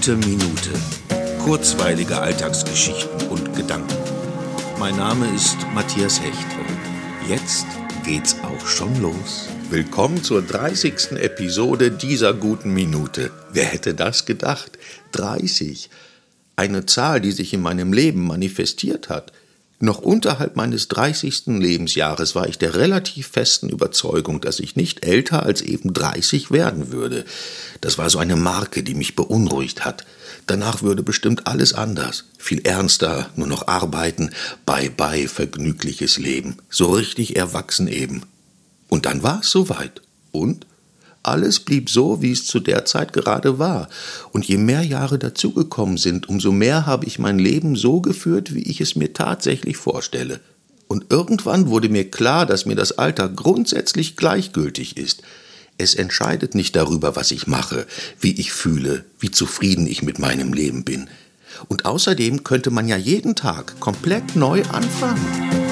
Gute Minute. Kurzweilige Alltagsgeschichten und Gedanken. Mein Name ist Matthias Hecht und jetzt geht's auch schon los. Willkommen zur 30. Episode dieser guten Minute. Wer hätte das gedacht? 30. Eine Zahl, die sich in meinem Leben manifestiert hat. Noch unterhalb meines 30. Lebensjahres war ich der relativ festen Überzeugung, dass ich nicht älter als eben 30 werden würde. Das war so eine Marke, die mich beunruhigt hat. Danach würde bestimmt alles anders. Viel ernster, nur noch arbeiten, bye bye, vergnügliches Leben. So richtig erwachsen eben. Und dann war es soweit. Und? Alles blieb so, wie es zu der Zeit gerade war. Und je mehr Jahre dazugekommen sind, umso mehr habe ich mein Leben so geführt, wie ich es mir tatsächlich vorstelle. Und irgendwann wurde mir klar, dass mir das Alter grundsätzlich gleichgültig ist. Es entscheidet nicht darüber, was ich mache, wie ich fühle, wie zufrieden ich mit meinem Leben bin. Und außerdem könnte man ja jeden Tag komplett neu anfangen.